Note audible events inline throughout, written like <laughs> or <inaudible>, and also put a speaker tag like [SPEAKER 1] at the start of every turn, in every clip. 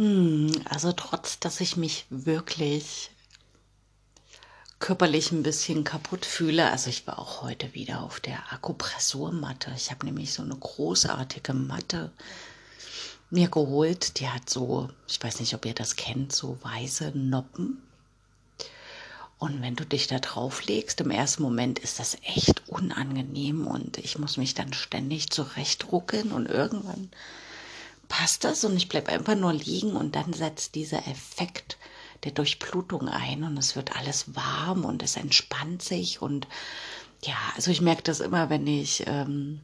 [SPEAKER 1] Hm, also trotz, dass ich mich wirklich körperlich ein bisschen kaputt fühle. Also ich war auch heute wieder auf der Akupressurmatte. Ich habe nämlich so eine großartige Matte mir geholt. Die hat so, ich weiß nicht, ob ihr das kennt, so weiße Noppen. Und wenn du dich da drauf legst, im ersten Moment ist das echt unangenehm und ich muss mich dann ständig zurechtruckeln und irgendwann passt das? Und ich bleibe einfach nur liegen und dann setzt dieser Effekt der Durchblutung ein und es wird alles warm und es entspannt sich. Und ja, also ich merke das immer, wenn ich ähm,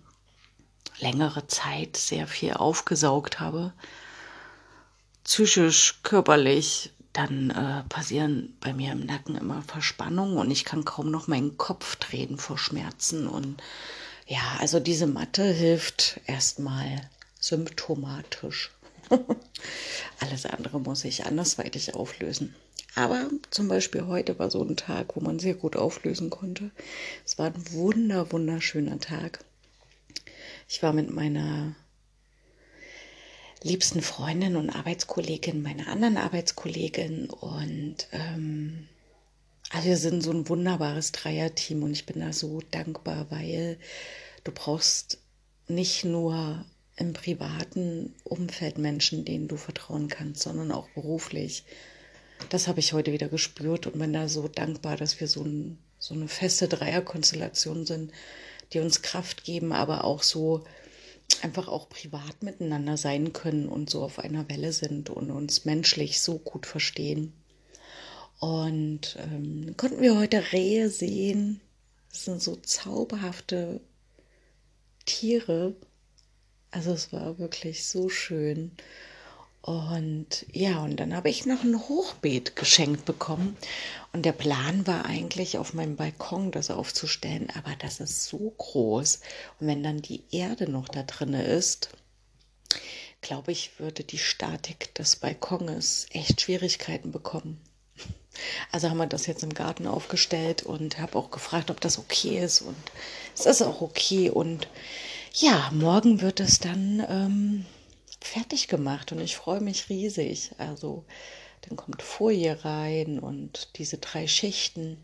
[SPEAKER 1] längere Zeit sehr viel aufgesaugt habe, psychisch, körperlich, dann äh, passieren bei mir im Nacken immer Verspannungen und ich kann kaum noch meinen Kopf drehen vor Schmerzen. Und ja, also diese Matte hilft erstmal symptomatisch. <laughs> Alles andere muss ich andersweitig auflösen. Aber zum Beispiel heute war so ein Tag, wo man sehr gut auflösen konnte. Es war ein wunder, wunderschöner Tag. Ich war mit meiner liebsten Freundin und Arbeitskollegin, meiner anderen Arbeitskollegin und ähm, also wir sind so ein wunderbares Dreierteam und ich bin da so dankbar, weil du brauchst nicht nur im privaten Umfeld Menschen, denen du vertrauen kannst, sondern auch beruflich. Das habe ich heute wieder gespürt und bin da so dankbar, dass wir so, ein, so eine feste Dreierkonstellation sind, die uns Kraft geben, aber auch so einfach auch privat miteinander sein können und so auf einer Welle sind und uns menschlich so gut verstehen. Und ähm, konnten wir heute Rehe sehen. Das sind so zauberhafte Tiere, also es war wirklich so schön. Und ja, und dann habe ich noch ein Hochbeet geschenkt bekommen. Und der Plan war eigentlich, auf meinem Balkon das aufzustellen, aber das ist so groß. Und wenn dann die Erde noch da drin ist, glaube ich, würde die Statik des Balkons echt Schwierigkeiten bekommen. Also haben wir das jetzt im Garten aufgestellt und habe auch gefragt, ob das okay ist. Und es ist auch okay. Und ja, morgen wird es dann ähm, fertig gemacht und ich freue mich riesig. Also dann kommt Folie rein und diese drei Schichten.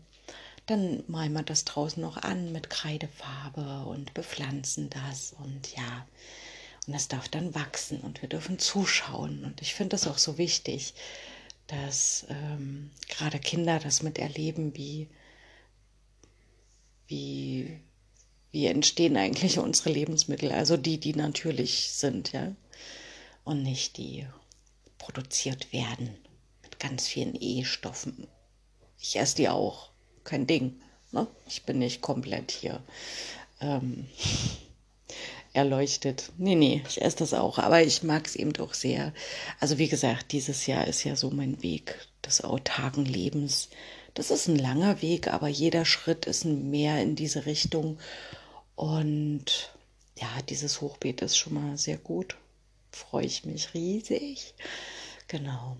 [SPEAKER 1] Dann malen wir das draußen noch an mit Kreidefarbe und bepflanzen das und ja, und das darf dann wachsen und wir dürfen zuschauen. Und ich finde das auch so wichtig, dass ähm, gerade Kinder das miterleben, wie, wie, wie entstehen eigentlich unsere Lebensmittel, also die, die natürlich sind, ja, und nicht die produziert werden mit ganz vielen E-Stoffen. Ich esse die auch, kein Ding. Ne? Ich bin nicht komplett hier ähm, <laughs> erleuchtet. Nee, nee, ich esse das auch, aber ich mag es eben doch sehr. Also wie gesagt, dieses Jahr ist ja so mein Weg des autarken Lebens. Das ist ein langer Weg, aber jeder Schritt ist mehr in diese Richtung. Und ja, dieses Hochbeet ist schon mal sehr gut. Freue ich mich riesig. Genau.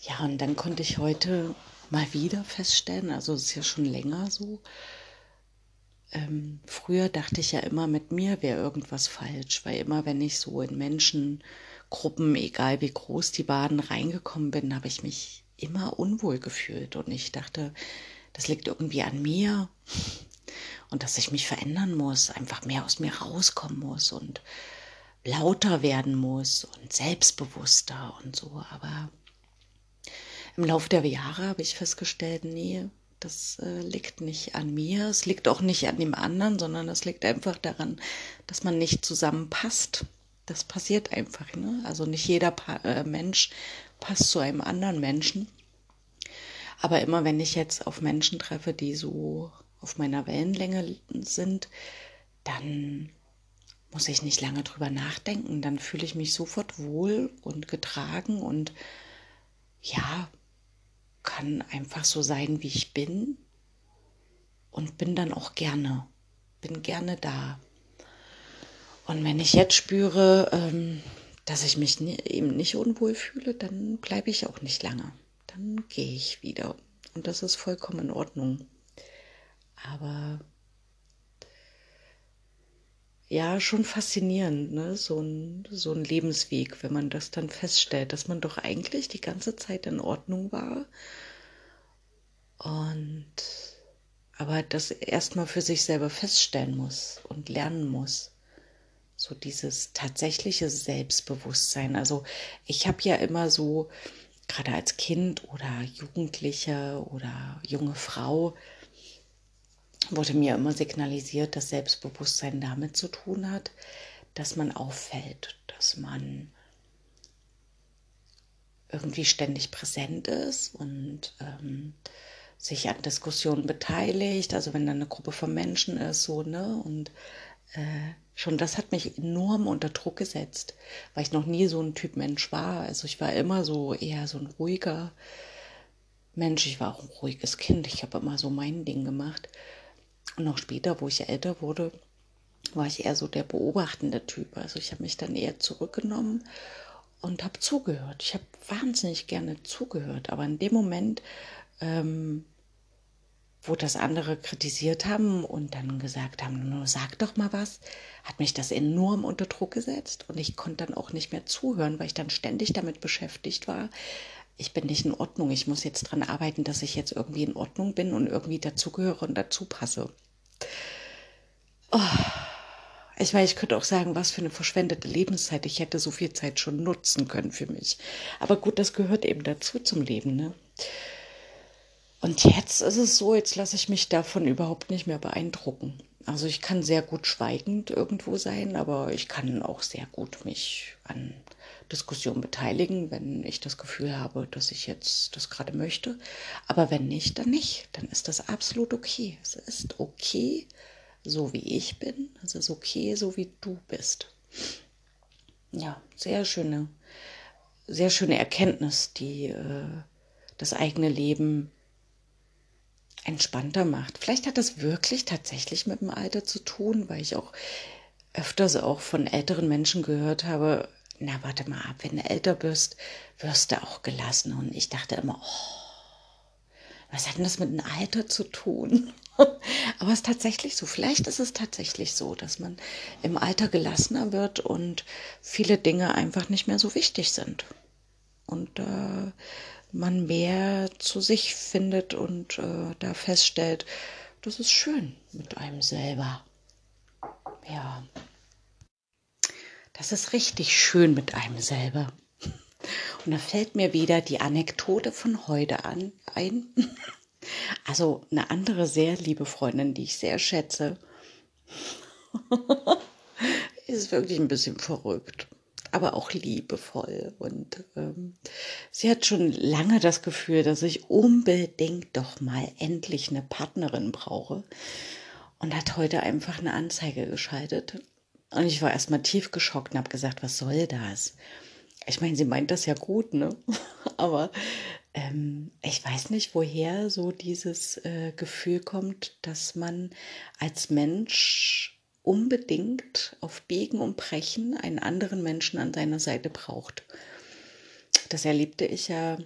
[SPEAKER 1] Ja, und dann konnte ich heute mal wieder feststellen, also es ist ja schon länger so. Ähm, früher dachte ich ja immer, mit mir wäre irgendwas falsch, weil immer, wenn ich so in Menschengruppen, egal wie groß die waren, reingekommen bin, habe ich mich immer unwohl gefühlt und ich dachte, das liegt irgendwie an mir und dass ich mich verändern muss, einfach mehr aus mir rauskommen muss und lauter werden muss und selbstbewusster und so. Aber im Laufe der Jahre habe ich festgestellt, nee, das äh, liegt nicht an mir, es liegt auch nicht an dem anderen, sondern es liegt einfach daran, dass man nicht zusammenpasst. Das passiert einfach. Ne? Also nicht jeder pa äh, Mensch passt zu einem anderen Menschen. Aber immer wenn ich jetzt auf Menschen treffe, die so auf meiner Wellenlänge sind, dann muss ich nicht lange drüber nachdenken. Dann fühle ich mich sofort wohl und getragen und ja, kann einfach so sein, wie ich bin und bin dann auch gerne, bin gerne da. Und wenn ich jetzt spüre, ähm, dass ich mich eben nicht unwohl fühle, dann bleibe ich auch nicht lange. Dann gehe ich wieder. Und das ist vollkommen in Ordnung. Aber ja, schon faszinierend, ne? So ein, so ein Lebensweg, wenn man das dann feststellt, dass man doch eigentlich die ganze Zeit in Ordnung war. Und aber das erstmal für sich selber feststellen muss und lernen muss. So dieses tatsächliche Selbstbewusstsein. Also ich habe ja immer so, gerade als Kind oder Jugendliche oder junge Frau, wurde mir immer signalisiert, dass Selbstbewusstsein damit zu tun hat, dass man auffällt, dass man irgendwie ständig präsent ist und ähm, sich an Diskussionen beteiligt, also wenn da eine Gruppe von Menschen ist, so, ne? Und äh, schon das hat mich enorm unter Druck gesetzt, weil ich noch nie so ein Typ Mensch war. Also ich war immer so eher so ein ruhiger Mensch. Ich war auch ein ruhiges Kind. Ich habe immer so mein Ding gemacht. Und noch später, wo ich älter wurde, war ich eher so der beobachtende Typ. Also ich habe mich dann eher zurückgenommen und habe zugehört. Ich habe wahnsinnig gerne zugehört, aber in dem Moment, ähm, wo das andere kritisiert haben und dann gesagt haben, nur sag doch mal was, hat mich das enorm unter Druck gesetzt und ich konnte dann auch nicht mehr zuhören, weil ich dann ständig damit beschäftigt war, ich bin nicht in Ordnung, ich muss jetzt dran arbeiten, dass ich jetzt irgendwie in Ordnung bin und irgendwie dazugehöre und dazu passe. Oh. Ich meine, ich könnte auch sagen, was für eine verschwendete Lebenszeit. Ich hätte so viel Zeit schon nutzen können für mich. Aber gut, das gehört eben dazu zum Leben, ne? Und jetzt ist es so, jetzt lasse ich mich davon überhaupt nicht mehr beeindrucken. Also ich kann sehr gut schweigend irgendwo sein, aber ich kann auch sehr gut mich an Diskussionen beteiligen, wenn ich das Gefühl habe, dass ich jetzt das gerade möchte. Aber wenn nicht, dann nicht. Dann ist das absolut okay. Es ist okay, so wie ich bin. Es ist okay, so wie du bist. Ja, sehr schöne, sehr schöne Erkenntnis, die äh, das eigene Leben entspannter macht. Vielleicht hat das wirklich tatsächlich mit dem Alter zu tun, weil ich auch öfters auch von älteren Menschen gehört habe, na warte mal ab, wenn du älter bist, wirst du auch gelassen. Und ich dachte immer, oh, was hat denn das mit dem Alter zu tun? <laughs> Aber es ist tatsächlich so. Vielleicht ist es tatsächlich so, dass man im Alter gelassener wird und viele Dinge einfach nicht mehr so wichtig sind. Und äh, man mehr zu sich findet und äh, da feststellt, das ist schön mit einem selber. Ja. Das ist richtig schön mit einem selber. Und da fällt mir wieder die Anekdote von heute an, ein. Also eine andere sehr liebe Freundin, die ich sehr schätze, <laughs> ist wirklich ein bisschen verrückt, aber auch liebevoll. Und ähm, sie hat schon lange das Gefühl, dass ich unbedingt doch mal endlich eine Partnerin brauche und hat heute einfach eine Anzeige geschaltet und ich war erstmal tief geschockt und habe gesagt, was soll das? Ich meine, sie meint das ja gut, ne? <laughs> Aber ähm, ich weiß nicht, woher so dieses äh, Gefühl kommt, dass man als Mensch unbedingt auf Biegen und Brechen einen anderen Menschen an seiner Seite braucht. Das erlebte ich ja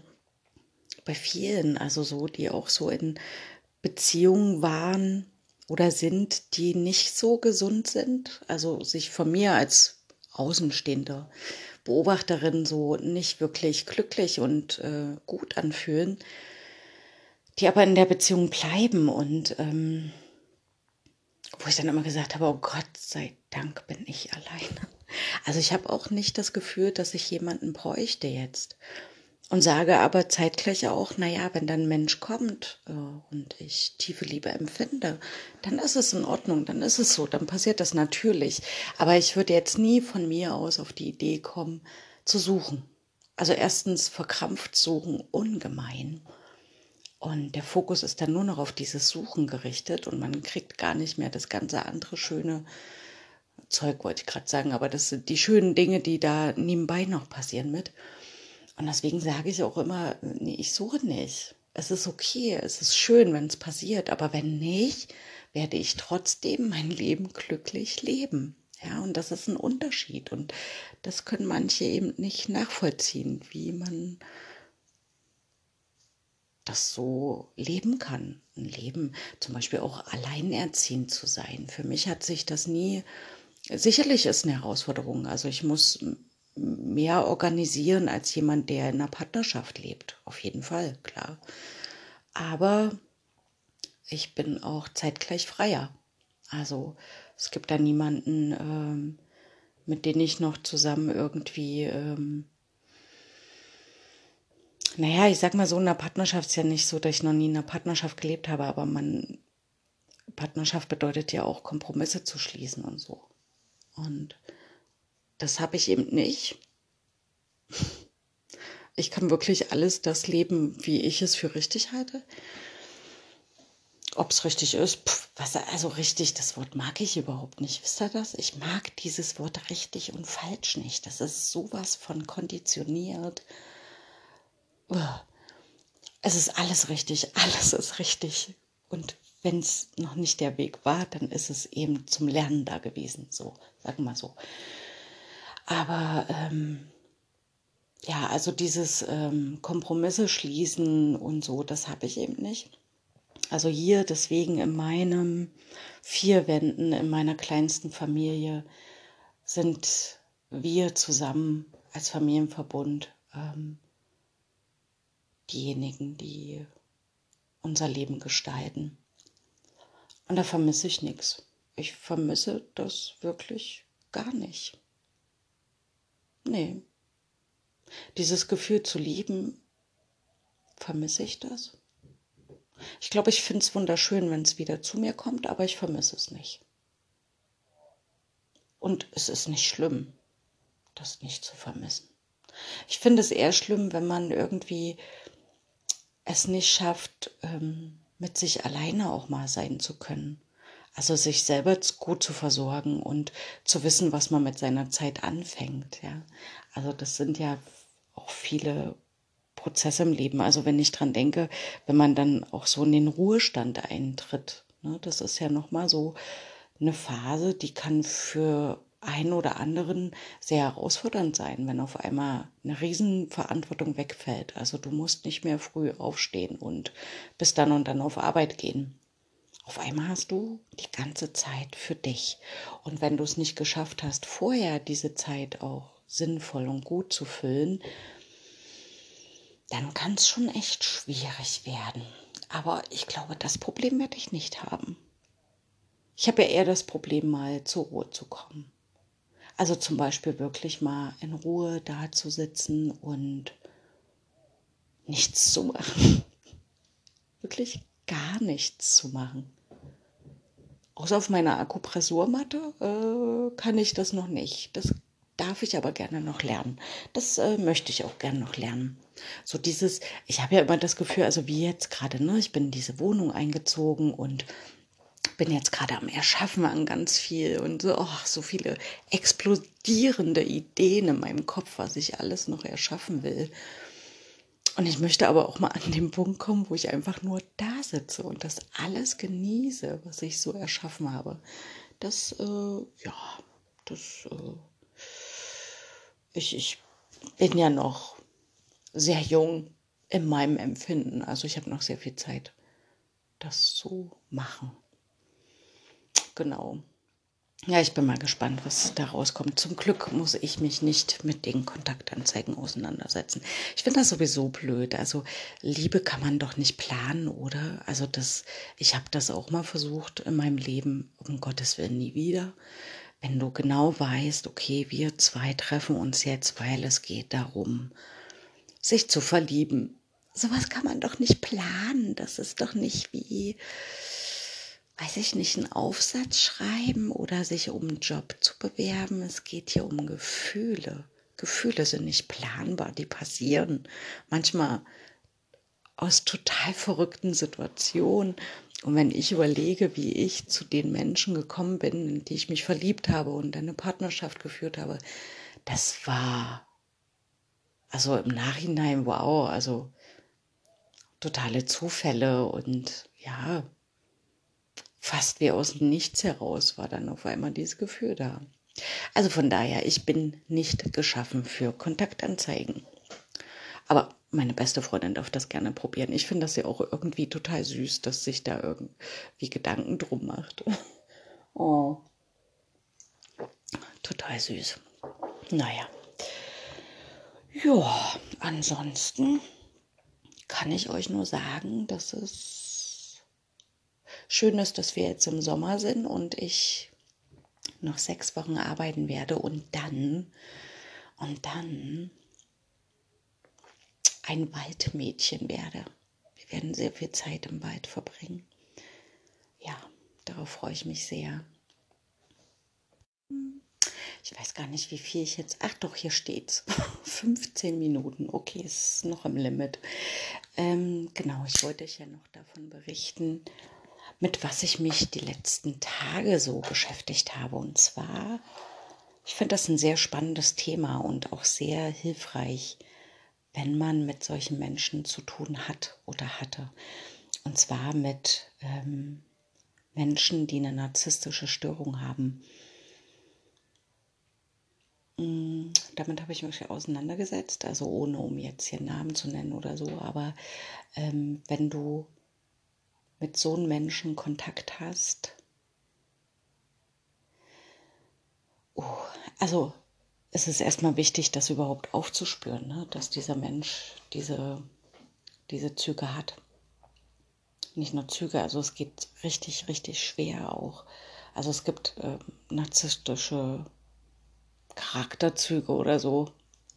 [SPEAKER 1] bei vielen, also so, die auch so in Beziehungen waren, oder sind, die nicht so gesund sind, also sich von mir als außenstehende Beobachterin so nicht wirklich glücklich und äh, gut anfühlen, die aber in der Beziehung bleiben und ähm, wo ich dann immer gesagt habe, oh Gott sei Dank bin ich <laughs> alleine. Also ich habe auch nicht das Gefühl, dass ich jemanden bräuchte jetzt und sage aber zeitgleich auch, naja, wenn dann ein Mensch kommt äh, und ich tiefe Liebe empfinde, dann ist es in Ordnung, dann ist es so, dann passiert das natürlich. Aber ich würde jetzt nie von mir aus auf die Idee kommen, zu suchen. Also erstens verkrampft suchen ungemein. Und der Fokus ist dann nur noch auf dieses Suchen gerichtet und man kriegt gar nicht mehr das ganze andere schöne Zeug, wollte ich gerade sagen, aber das sind die schönen Dinge, die da nebenbei noch passieren mit. Und deswegen sage ich auch immer, nee, ich suche nicht. Es ist okay, es ist schön, wenn es passiert, aber wenn nicht, werde ich trotzdem mein Leben glücklich leben. Ja, und das ist ein Unterschied. Und das können manche eben nicht nachvollziehen, wie man das so leben kann. Ein Leben, zum Beispiel auch alleinerziehend zu sein. Für mich hat sich das nie sicherlich ist eine Herausforderung. Also ich muss mehr organisieren als jemand, der in einer Partnerschaft lebt. Auf jeden Fall, klar. Aber ich bin auch zeitgleich freier. Also es gibt da niemanden, ähm, mit dem ich noch zusammen irgendwie, ähm, naja, ich sag mal so, in einer Partnerschaft ist ja nicht so, dass ich noch nie in einer Partnerschaft gelebt habe, aber man, Partnerschaft bedeutet ja auch Kompromisse zu schließen und so. Und das habe ich eben nicht. Ich kann wirklich alles das leben, wie ich es für richtig halte. Ob es richtig ist, pff, was, also richtig, das Wort mag ich überhaupt nicht. Wisst ihr das? Ich mag dieses Wort richtig und falsch nicht. Das ist sowas von konditioniert. Es ist alles richtig, alles ist richtig. Und wenn es noch nicht der Weg war, dann ist es eben zum Lernen da gewesen. So, sagen wir so. Aber ähm, ja, also dieses ähm, Kompromisse schließen und so, das habe ich eben nicht. Also hier deswegen in meinem vier Wänden, in meiner kleinsten Familie sind wir zusammen als Familienverbund ähm, diejenigen, die unser Leben gestalten. Und da vermisse ich nichts. Ich vermisse das wirklich gar nicht. Nee. Dieses Gefühl zu lieben, vermisse ich das? Ich glaube, ich finde es wunderschön, wenn es wieder zu mir kommt, aber ich vermisse es nicht. Und es ist nicht schlimm, das nicht zu vermissen. Ich finde es eher schlimm, wenn man irgendwie es nicht schafft, ähm, mit sich alleine auch mal sein zu können. Also sich selber gut zu versorgen und zu wissen, was man mit seiner Zeit anfängt. Ja, also das sind ja auch viele Prozesse im Leben. Also wenn ich dran denke, wenn man dann auch so in den Ruhestand eintritt, ne, das ist ja noch mal so eine Phase, die kann für einen oder anderen sehr herausfordernd sein, wenn auf einmal eine Riesenverantwortung wegfällt. Also du musst nicht mehr früh aufstehen und bis dann und dann auf Arbeit gehen. Auf einmal hast du die ganze Zeit für dich. Und wenn du es nicht geschafft hast, vorher diese Zeit auch sinnvoll und gut zu füllen, dann kann es schon echt schwierig werden. Aber ich glaube, das Problem werde ich nicht haben. Ich habe ja eher das Problem, mal zur Ruhe zu kommen. Also zum Beispiel wirklich mal in Ruhe da zu sitzen und nichts zu machen. <laughs> Wirklich gar nichts zu machen. Außer auf meiner Akupressurmatte äh, kann ich das noch nicht. Das darf ich aber gerne noch lernen. Das äh, möchte ich auch gerne noch lernen. So dieses, ich habe ja immer das Gefühl, also wie jetzt gerade, ne, ich bin in diese Wohnung eingezogen und bin jetzt gerade am Erschaffen an ganz viel und so, oh, so viele explodierende Ideen in meinem Kopf, was ich alles noch erschaffen will. Und ich möchte aber auch mal an den Punkt kommen, wo ich einfach nur da sitze und das alles genieße, was ich so erschaffen habe. Das, äh, ja, das, äh, ich, ich bin ja noch sehr jung in meinem Empfinden. Also ich habe noch sehr viel Zeit, das zu machen. Genau. Ja, ich bin mal gespannt, was da rauskommt. Zum Glück muss ich mich nicht mit den Kontaktanzeigen auseinandersetzen. Ich finde das sowieso blöd. Also Liebe kann man doch nicht planen, oder? Also das, ich habe das auch mal versucht in meinem Leben, um Gottes Willen nie wieder. Wenn du genau weißt, okay, wir zwei treffen uns jetzt, weil es geht darum, sich zu verlieben. Sowas kann man doch nicht planen. Das ist doch nicht wie weiß ich nicht, einen Aufsatz schreiben oder sich um einen Job zu bewerben. Es geht hier um Gefühle. Gefühle sind nicht planbar, die passieren manchmal aus total verrückten Situationen. Und wenn ich überlege, wie ich zu den Menschen gekommen bin, in die ich mich verliebt habe und eine Partnerschaft geführt habe, das war also im Nachhinein wow, also totale Zufälle und ja, fast wie aus dem Nichts heraus war dann auf einmal dieses Gefühl da. Also von daher, ich bin nicht geschaffen für Kontaktanzeigen. Aber meine beste Freundin darf das gerne probieren. Ich finde das ja auch irgendwie total süß, dass sich da irgendwie Gedanken drum macht. <laughs> Oh. total süß. Naja. Ja, ansonsten kann ich euch nur sagen, dass es schön ist, dass wir jetzt im Sommer sind und ich noch sechs Wochen arbeiten werde und dann, und dann ein Waldmädchen werde. Wir werden sehr viel Zeit im Wald verbringen. Ja, darauf freue ich mich sehr. Ich weiß gar nicht, wie viel ich jetzt. Ach doch, hier steht's. <laughs> 15 Minuten. Okay, ist noch im Limit. Ähm, genau, ich wollte euch ja noch davon berichten, mit was ich mich die letzten Tage so beschäftigt habe. Und zwar, ich finde das ein sehr spannendes Thema und auch sehr hilfreich, wenn man mit solchen Menschen zu tun hat oder hatte. Und zwar mit ähm, Menschen, die eine narzisstische Störung haben. Mm, damit habe ich mich auseinandergesetzt, also ohne um jetzt hier Namen zu nennen oder so, aber ähm, wenn du mit so einem Menschen Kontakt hast, oh, also es ist erstmal wichtig, das überhaupt aufzuspüren, ne? dass dieser Mensch diese, diese Züge hat. Nicht nur Züge, also es geht richtig, richtig schwer auch. Also es gibt äh, narzisstische Charakterzüge oder so,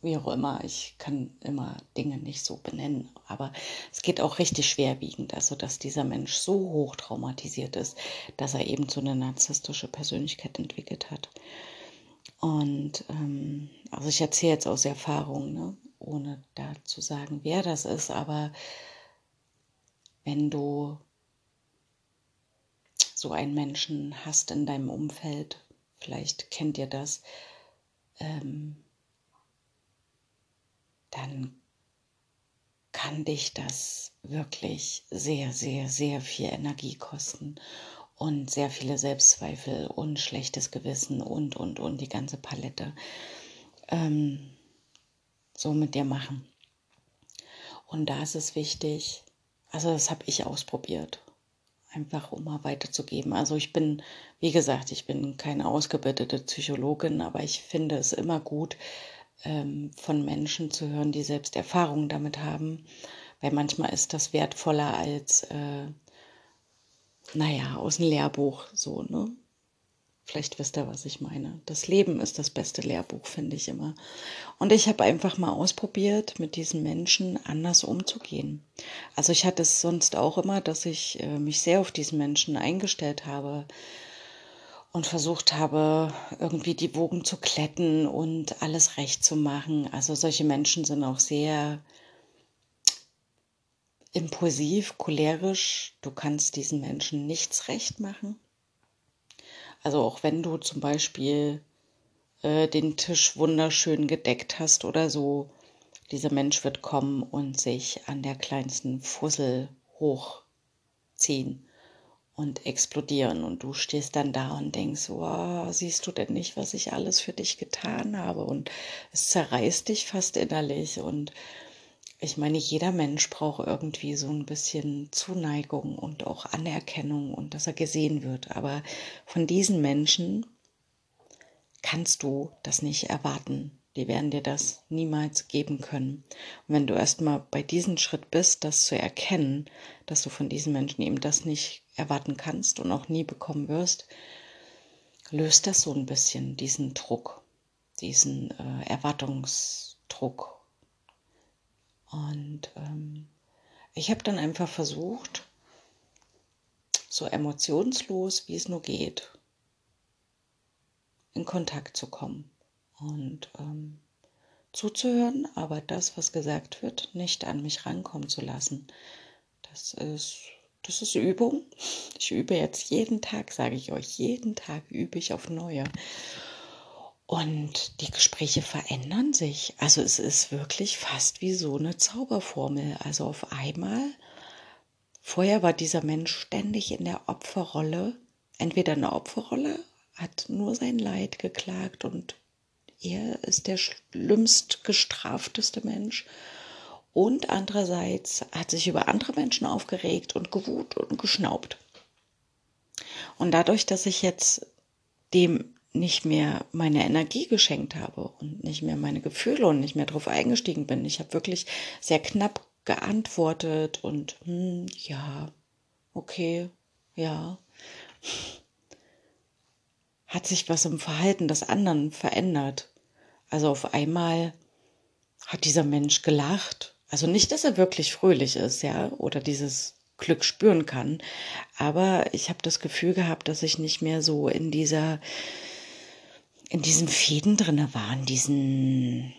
[SPEAKER 1] wie auch immer. Ich kann immer Dinge nicht so benennen, aber es geht auch richtig schwerwiegend, also dass dieser Mensch so hoch traumatisiert ist, dass er eben so eine narzisstische Persönlichkeit entwickelt hat. Und ähm, also ich erzähle jetzt aus Erfahrung, ne? ohne da zu sagen, wer das ist, aber wenn du so einen Menschen hast in deinem Umfeld, vielleicht kennt ihr das, ähm, dann kann dich das wirklich sehr, sehr, sehr viel Energie kosten und sehr viele Selbstzweifel und schlechtes Gewissen und, und, und die ganze Palette ähm, so mit dir machen. Und da ist es wichtig, also das habe ich ausprobiert, einfach um mal weiterzugeben. Also ich bin, wie gesagt, ich bin keine ausgebildete Psychologin, aber ich finde es immer gut, ähm, von Menschen zu hören, die selbst Erfahrungen damit haben, weil manchmal ist das wertvoller als äh, naja, aus dem Lehrbuch so, ne? Vielleicht wisst ihr, was ich meine. Das Leben ist das beste Lehrbuch, finde ich immer. Und ich habe einfach mal ausprobiert, mit diesen Menschen anders umzugehen. Also ich hatte es sonst auch immer, dass ich äh, mich sehr auf diesen Menschen eingestellt habe und versucht habe, irgendwie die Wogen zu kletten und alles recht zu machen. Also solche Menschen sind auch sehr impulsiv, cholerisch. Du kannst diesen Menschen nichts recht machen. Also auch wenn du zum Beispiel äh, den Tisch wunderschön gedeckt hast oder so, dieser Mensch wird kommen und sich an der kleinsten Fussel hochziehen und explodieren. Und du stehst dann da und denkst, wow, siehst du denn nicht, was ich alles für dich getan habe? Und es zerreißt dich fast innerlich und ich meine, jeder Mensch braucht irgendwie so ein bisschen Zuneigung und auch Anerkennung und dass er gesehen wird. Aber von diesen Menschen kannst du das nicht erwarten. Die werden dir das niemals geben können. Und wenn du erstmal bei diesem Schritt bist, das zu erkennen, dass du von diesen Menschen eben das nicht erwarten kannst und auch nie bekommen wirst, löst das so ein bisschen diesen Druck, diesen äh, Erwartungsdruck und ähm, ich habe dann einfach versucht, so emotionslos wie es nur geht, in Kontakt zu kommen und ähm, zuzuhören, aber das, was gesagt wird, nicht an mich rankommen zu lassen. Das ist, das ist Übung. Ich übe jetzt jeden Tag, sage ich euch, jeden Tag übe ich auf neue. Und die Gespräche verändern sich. Also es ist wirklich fast wie so eine Zauberformel. Also auf einmal, vorher war dieser Mensch ständig in der Opferrolle, entweder in der Opferrolle, hat nur sein Leid geklagt und er ist der schlimmst gestrafteste Mensch. Und andererseits hat sich über andere Menschen aufgeregt und gewut und geschnaubt. Und dadurch, dass ich jetzt dem nicht mehr meine Energie geschenkt habe und nicht mehr meine Gefühle und nicht mehr drauf eingestiegen bin. Ich habe wirklich sehr knapp geantwortet und hm, ja, okay, ja. Hat sich was im Verhalten des anderen verändert. Also auf einmal hat dieser Mensch gelacht. Also nicht, dass er wirklich fröhlich ist, ja, oder dieses Glück spüren kann. Aber ich habe das Gefühl gehabt, dass ich nicht mehr so in dieser, in diesen Fäden drinne war, in diesen,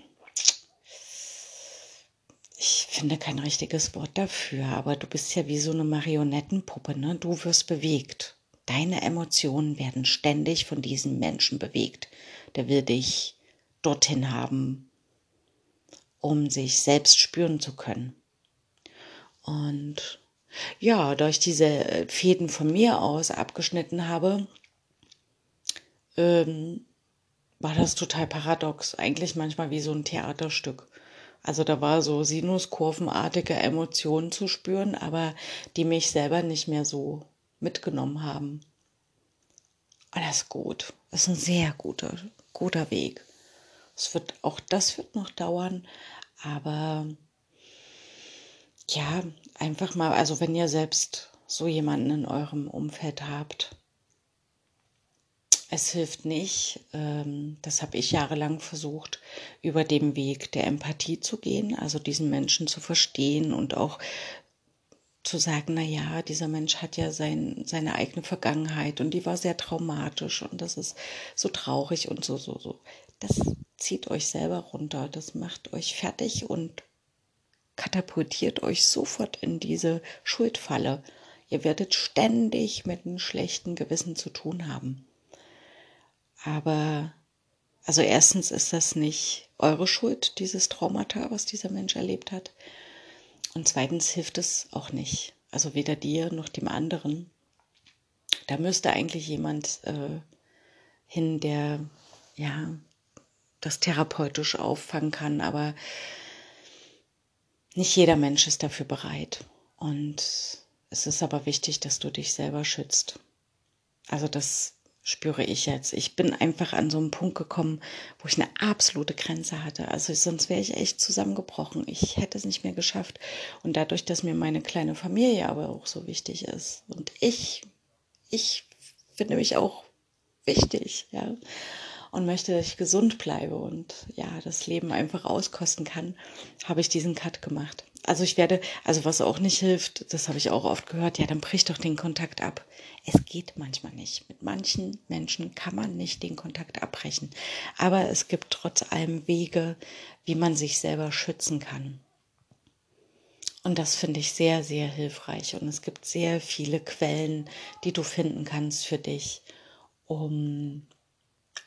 [SPEAKER 1] ich finde kein richtiges Wort dafür, aber du bist ja wie so eine Marionettenpuppe, ne? Du wirst bewegt. Deine Emotionen werden ständig von diesem Menschen bewegt. Der will dich dorthin haben, um sich selbst spüren zu können. Und ja, da ich diese äh, Fäden von mir aus abgeschnitten habe, ähm, war das total paradox. Eigentlich manchmal wie so ein Theaterstück. Also da war so sinuskurvenartige Emotionen zu spüren, aber die mich selber nicht mehr so mitgenommen haben. Ist gut. Das ist ein sehr guter, guter Weg. Es wird, auch das wird noch dauern, aber ja, einfach mal, also wenn ihr selbst so jemanden in eurem Umfeld habt, es hilft nicht, ähm, das habe ich jahrelang versucht, über den Weg der Empathie zu gehen, also diesen Menschen zu verstehen und auch zu sagen, na ja, dieser Mensch hat ja sein, seine eigene Vergangenheit und die war sehr traumatisch und das ist so traurig und so, so, so. Das zieht euch selber runter, das macht euch fertig und katapultiert euch sofort in diese Schuldfalle. Ihr werdet ständig mit einem schlechten Gewissen zu tun haben. Aber, also erstens ist das nicht eure Schuld, dieses Traumata, was dieser Mensch erlebt hat. Und zweitens hilft es auch nicht. Also weder dir noch dem anderen. Da müsste eigentlich jemand äh, hin, der ja das therapeutisch auffangen kann, aber nicht jeder Mensch ist dafür bereit. Und es ist aber wichtig, dass du dich selber schützt. Also das spüre ich jetzt. Ich bin einfach an so einen Punkt gekommen, wo ich eine absolute Grenze hatte. Also sonst wäre ich echt zusammengebrochen. Ich hätte es nicht mehr geschafft. Und dadurch, dass mir meine kleine Familie aber auch so wichtig ist und ich, ich finde mich auch wichtig, ja und möchte, dass ich gesund bleibe und ja, das Leben einfach auskosten kann, habe ich diesen Cut gemacht. Also ich werde, also was auch nicht hilft, das habe ich auch oft gehört, ja, dann brich doch den Kontakt ab. Es geht manchmal nicht. Mit manchen Menschen kann man nicht den Kontakt abbrechen. Aber es gibt trotz allem Wege, wie man sich selber schützen kann. Und das finde ich sehr, sehr hilfreich. Und es gibt sehr viele Quellen, die du finden kannst für dich, um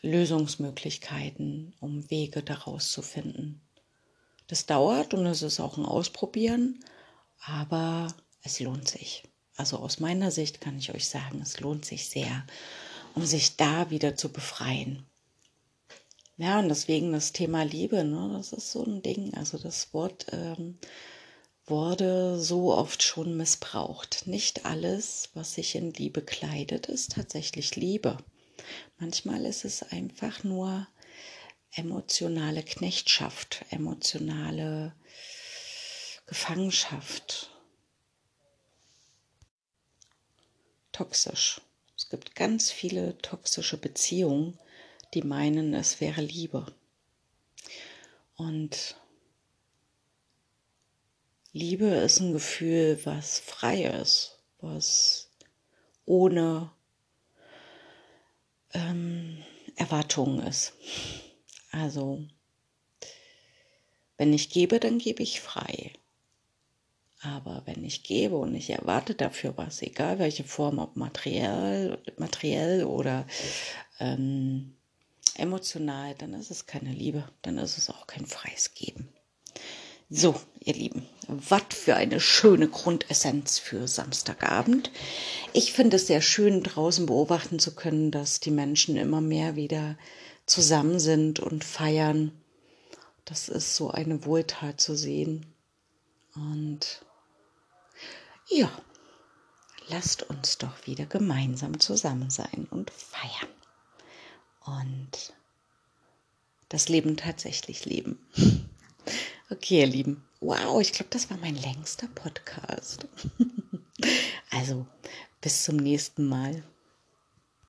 [SPEAKER 1] Lösungsmöglichkeiten, um Wege daraus zu finden. Das dauert und es ist auch ein Ausprobieren, aber es lohnt sich. Also aus meiner Sicht kann ich euch sagen, es lohnt sich sehr, um sich da wieder zu befreien. Ja, und deswegen das Thema Liebe, ne, das ist so ein Ding. Also das Wort ähm, wurde so oft schon missbraucht. Nicht alles, was sich in Liebe kleidet, ist tatsächlich Liebe. Manchmal ist es einfach nur emotionale Knechtschaft, emotionale Gefangenschaft. Toxisch. Es gibt ganz viele toxische Beziehungen, die meinen, es wäre Liebe. Und Liebe ist ein Gefühl, was frei ist, was ohne ähm, Erwartungen ist. Also, wenn ich gebe, dann gebe ich frei. Aber wenn ich gebe und ich erwarte dafür was, egal welche Form, ob materiell, materiell oder ähm, emotional, dann ist es keine Liebe, dann ist es auch kein freies Geben. So, ihr Lieben, was für eine schöne Grundessenz für Samstagabend. Ich finde es sehr schön, draußen beobachten zu können, dass die Menschen immer mehr wieder zusammen sind und feiern. Das ist so eine Wohltat zu sehen. Und ja, lasst uns doch wieder gemeinsam zusammen sein und feiern. und das Leben tatsächlich leben. <laughs> Okay, ihr Lieben. Wow, ich glaube, das war mein längster Podcast. <laughs> Also, bis zum nächsten Mal.